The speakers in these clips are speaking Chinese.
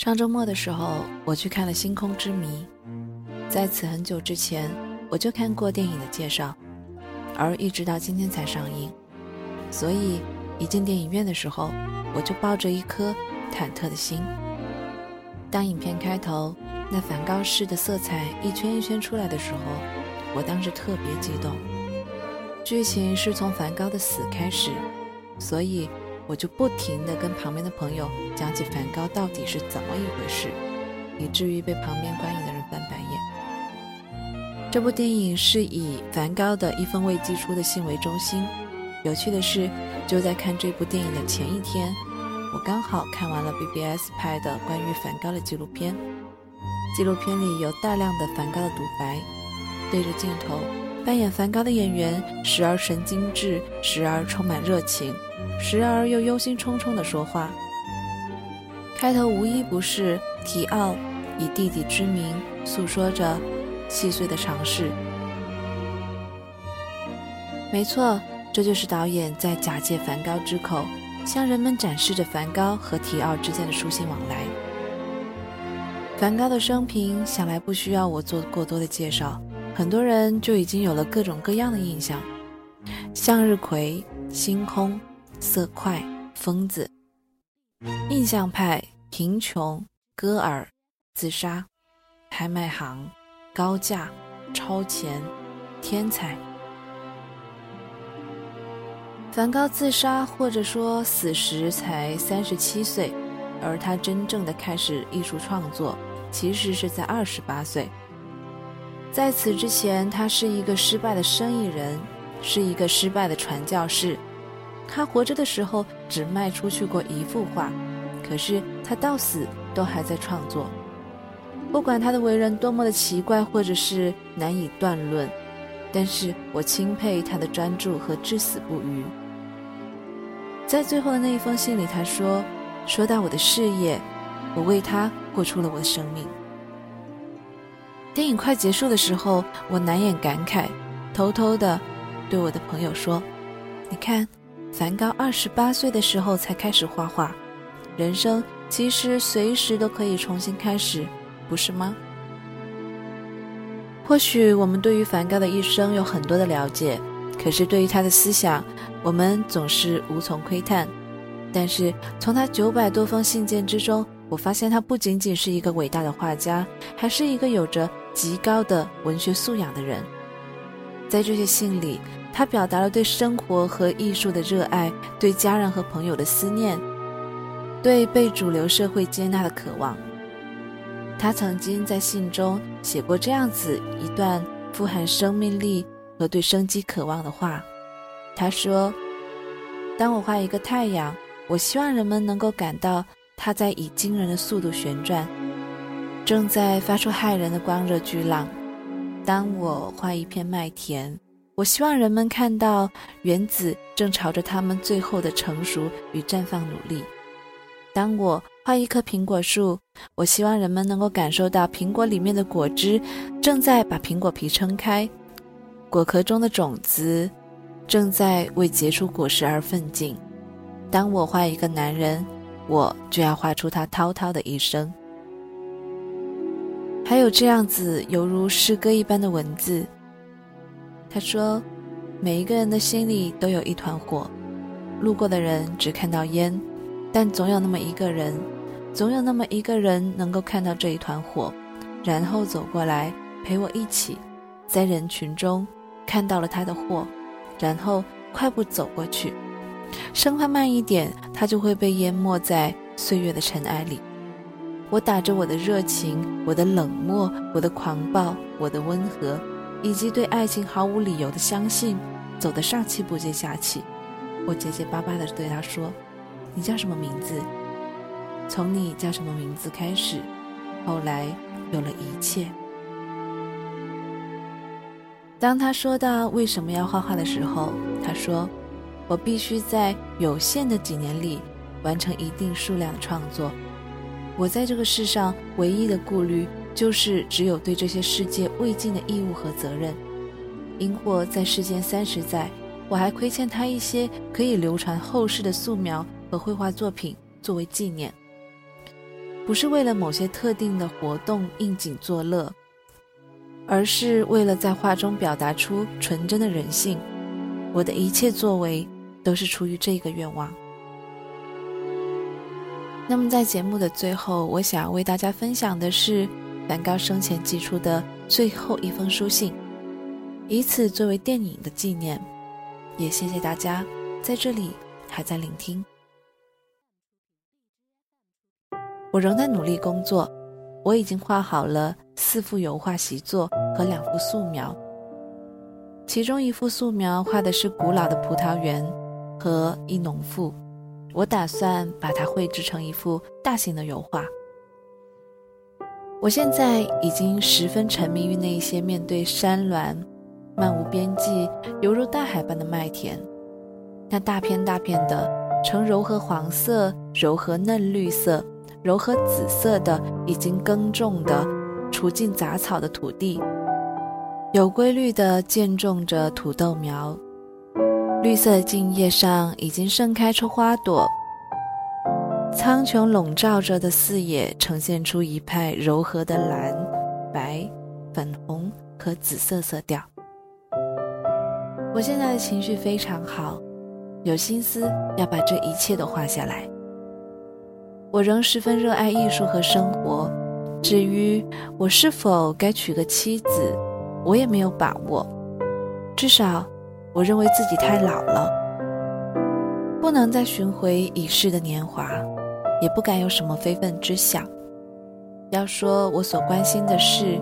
上周末的时候，我去看了《星空之谜》。在此很久之前，我就看过电影的介绍，而一直到今天才上映。所以一进电影院的时候，我就抱着一颗忐忑的心。当影片开头那梵高式的色彩一圈一圈出来的时候，我当时特别激动。剧情是从梵高的死开始，所以我就不停地跟旁边的朋友讲起梵高到底是怎么一回事，以至于被旁边观影的人翻白眼。这部电影是以梵高的一封未寄出的信为中心。有趣的是，就在看这部电影的前一天，我刚好看完了 BBS 拍的关于梵高的纪录片。纪录片里有大量的梵高的独白，对着镜头。扮演梵高的演员时而神经质，时而充满热情，时而又忧心忡忡地说话。开头无一不是提奥以弟弟之名诉说着细碎的常事。没错，这就是导演在假借梵高之口，向人们展示着梵高和提奥之间的书信往来。梵高的生平想来不需要我做过多的介绍。很多人就已经有了各种各样的印象：向日葵、星空、色块、疯子、印象派、贫穷、戈尔、自杀、拍卖行、高价、超前、天才。梵高自杀或者说死时才三十七岁，而他真正的开始艺术创作，其实是在二十八岁。在此之前，他是一个失败的生意人，是一个失败的传教士。他活着的时候只卖出去过一幅画，可是他到死都还在创作。不管他的为人多么的奇怪，或者是难以断论，但是我钦佩他的专注和至死不渝。在最后的那一封信里，他说：“说到我的事业，我为他过出了我的生命。”电影快结束的时候，我难掩感慨，偷偷的对我的朋友说：“你看，梵高二十八岁的时候才开始画画，人生其实随时都可以重新开始，不是吗？”或许我们对于梵高的一生有很多的了解，可是对于他的思想，我们总是无从窥探。但是从他九百多封信件之中，我发现他不仅仅是一个伟大的画家，还是一个有着。极高的文学素养的人，在这些信里，他表达了对生活和艺术的热爱，对家人和朋友的思念，对被主流社会接纳的渴望。他曾经在信中写过这样子一段富含生命力和对生机渴望的话。他说：“当我画一个太阳，我希望人们能够感到它在以惊人的速度旋转。”正在发出骇人的光热巨浪。当我画一片麦田，我希望人们看到原子正朝着他们最后的成熟与绽放努力。当我画一棵苹果树，我希望人们能够感受到苹果里面的果汁正在把苹果皮撑开，果壳中的种子正在为结出果实而奋进。当我画一个男人，我就要画出他滔滔的一生。还有这样子犹如诗歌一般的文字。他说：“每一个人的心里都有一团火，路过的人只看到烟，但总有那么一个人，总有那么一个人能够看到这一团火，然后走过来陪我一起，在人群中看到了他的火，然后快步走过去，生怕慢一点，他就会被淹没在岁月的尘埃里。”我打着我的热情，我的冷漠，我的狂暴，我的温和，以及对爱情毫无理由的相信，走得上气不接下气。我结结巴巴地对他说：“你叫什么名字？从你叫什么名字开始，后来有了一切。”当他说到为什么要画画的时候，他说：“我必须在有限的几年里完成一定数量的创作。”我在这个世上唯一的顾虑，就是只有对这些世界未尽的义务和责任。因祸在世间三十载，我还亏欠他一些可以流传后世的素描和绘画作品作为纪念。不是为了某些特定的活动应景作乐，而是为了在画中表达出纯真的人性。我的一切作为都是出于这个愿望。那么，在节目的最后，我想要为大家分享的是梵高生前寄出的最后一封书信，以此作为电影的纪念。也谢谢大家在这里还在聆听。我仍在努力工作，我已经画好了四幅油画习作和两幅素描。其中一幅素描画的是古老的葡萄园和一农妇，我打算把它绘制成一幅大型的油画。我现在已经十分沉迷于那一些面对山峦、漫无边际、犹如大海般的麦田，那大片大片的呈柔和黄色、柔和嫩绿色。柔和紫色的已经耕种的、除尽杂草的土地，有规律地间种着土豆苗。绿色的茎叶上已经盛开出花朵。苍穹笼罩着的四野呈现出一派柔和的蓝、白、粉红和紫色色调。我现在的情绪非常好，有心思要把这一切都画下来。我仍十分热爱艺术和生活，至于我是否该娶个妻子，我也没有把握。至少，我认为自己太老了，不能再寻回已逝的年华，也不敢有什么非分之想。要说我所关心的事，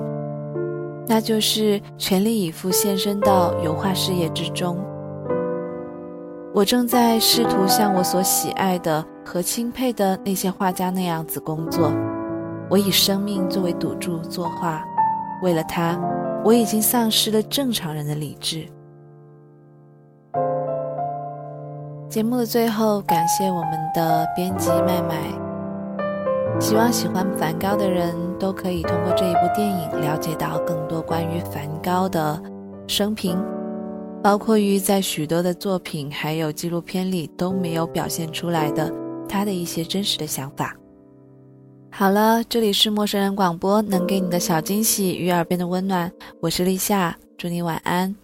那就是全力以赴献身到油画事业之中。我正在试图像我所喜爱的。和钦佩的那些画家那样子工作，我以生命作为赌注作画，为了他，我已经丧失了正常人的理智。节目的最后，感谢我们的编辑麦麦。希望喜欢梵高的人都可以通过这一部电影了解到更多关于梵高的生平，包括于在许多的作品还有纪录片里都没有表现出来的。他的一些真实的想法。好了，这里是陌生人广播，能给你的小惊喜与耳边的温暖，我是立夏，祝你晚安。